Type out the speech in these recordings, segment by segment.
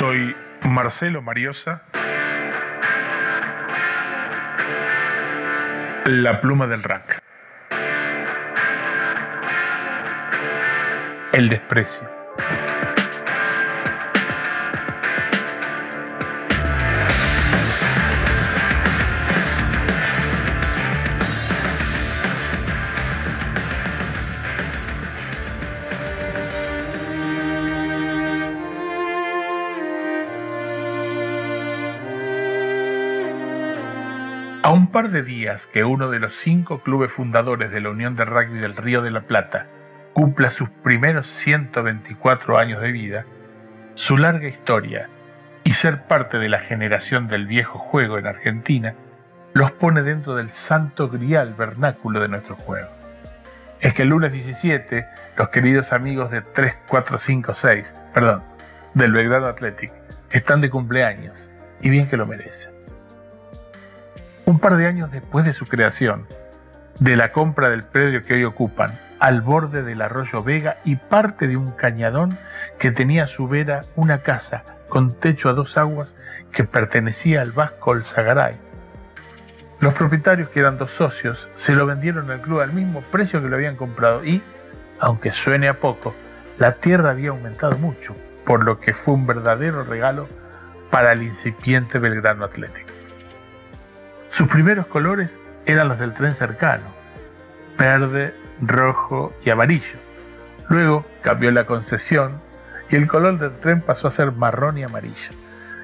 Soy Marcelo Mariosa. La pluma del rack. El desprecio. A un par de días que uno de los cinco clubes fundadores de la Unión de Rugby del Río de la Plata cumpla sus primeros 124 años de vida, su larga historia y ser parte de la generación del viejo juego en Argentina los pone dentro del santo grial vernáculo de nuestro juego. Es que el lunes 17, los queridos amigos de 3456, perdón, del Belgrano Athletic, están de cumpleaños, y bien que lo merecen. Un par de años después de su creación, de la compra del predio que hoy ocupan, al borde del arroyo Vega y parte de un cañadón que tenía a su vera una casa con techo a dos aguas que pertenecía al vasco Olzagaray. Los propietarios, que eran dos socios, se lo vendieron al club al mismo precio que lo habían comprado y, aunque suene a poco, la tierra había aumentado mucho, por lo que fue un verdadero regalo para el incipiente Belgrano Atlético. Sus primeros colores eran los del tren cercano, verde, rojo y amarillo. Luego cambió la concesión y el color del tren pasó a ser marrón y amarillo.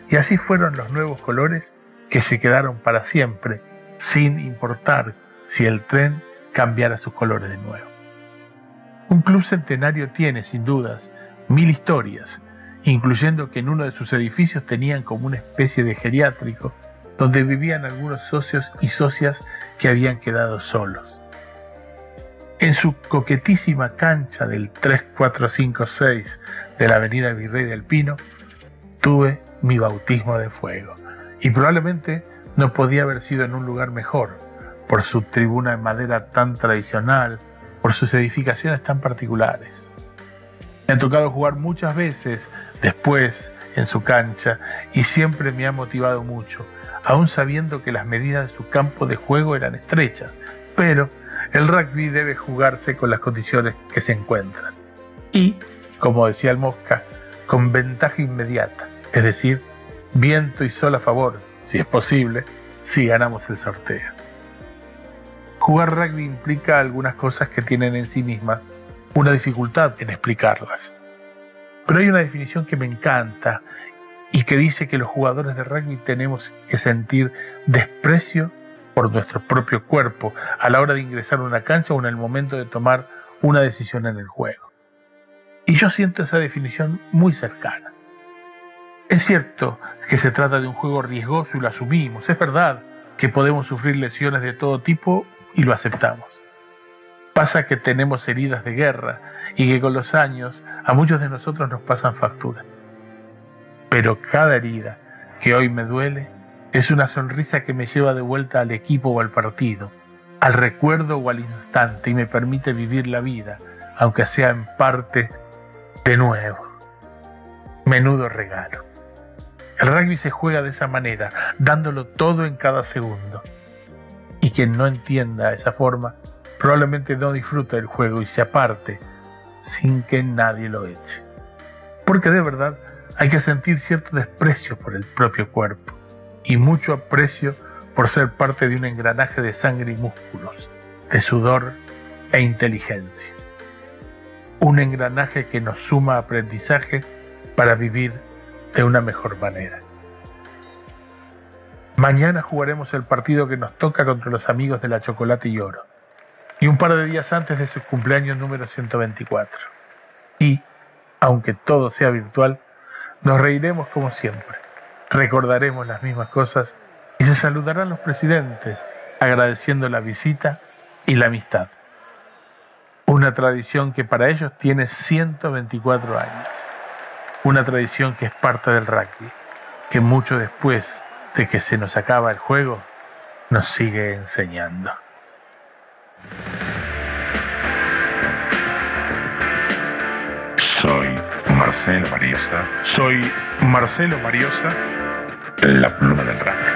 Y así fueron los nuevos colores que se quedaron para siempre, sin importar si el tren cambiara sus colores de nuevo. Un club centenario tiene, sin dudas, mil historias, incluyendo que en uno de sus edificios tenían como una especie de geriátrico donde vivían algunos socios y socias que habían quedado solos. En su coquetísima cancha del 3456 de la avenida Virrey del Pino, tuve mi bautismo de fuego. Y probablemente no podía haber sido en un lugar mejor, por su tribuna de madera tan tradicional, por sus edificaciones tan particulares. Me ha tocado jugar muchas veces después en su cancha y siempre me ha motivado mucho, aún sabiendo que las medidas de su campo de juego eran estrechas, pero el rugby debe jugarse con las condiciones que se encuentran. Y, como decía el Mosca, con ventaja inmediata, es decir, viento y sol a favor, si es posible, si ganamos el sorteo. Jugar rugby implica algunas cosas que tienen en sí mismas una dificultad en explicarlas. Pero hay una definición que me encanta y que dice que los jugadores de rugby tenemos que sentir desprecio por nuestro propio cuerpo a la hora de ingresar a una cancha o en el momento de tomar una decisión en el juego. Y yo siento esa definición muy cercana. Es cierto que se trata de un juego riesgoso y lo asumimos. Es verdad que podemos sufrir lesiones de todo tipo y lo aceptamos. Pasa que tenemos heridas de guerra y que con los años a muchos de nosotros nos pasan factura. Pero cada herida que hoy me duele es una sonrisa que me lleva de vuelta al equipo o al partido, al recuerdo o al instante y me permite vivir la vida, aunque sea en parte, de nuevo. Menudo regalo. El rugby se juega de esa manera, dándolo todo en cada segundo. Y quien no entienda esa forma, probablemente no disfruta el juego y se aparte sin que nadie lo eche. Porque de verdad hay que sentir cierto desprecio por el propio cuerpo y mucho aprecio por ser parte de un engranaje de sangre y músculos, de sudor e inteligencia. Un engranaje que nos suma aprendizaje para vivir de una mejor manera. Mañana jugaremos el partido que nos toca contra los amigos de la Chocolate y Oro, y un par de días antes de su cumpleaños número 124. Y, aunque todo sea virtual, nos reiremos como siempre recordaremos las mismas cosas y se saludarán los presidentes agradeciendo la visita y la amistad. Una tradición que para ellos tiene 124 años. Una tradición que es parte del rugby, que mucho después de que se nos acaba el juego, nos sigue enseñando. Soy Marcelo. Mariosa. Soy Marcelo Mariosa, la pluma del rack.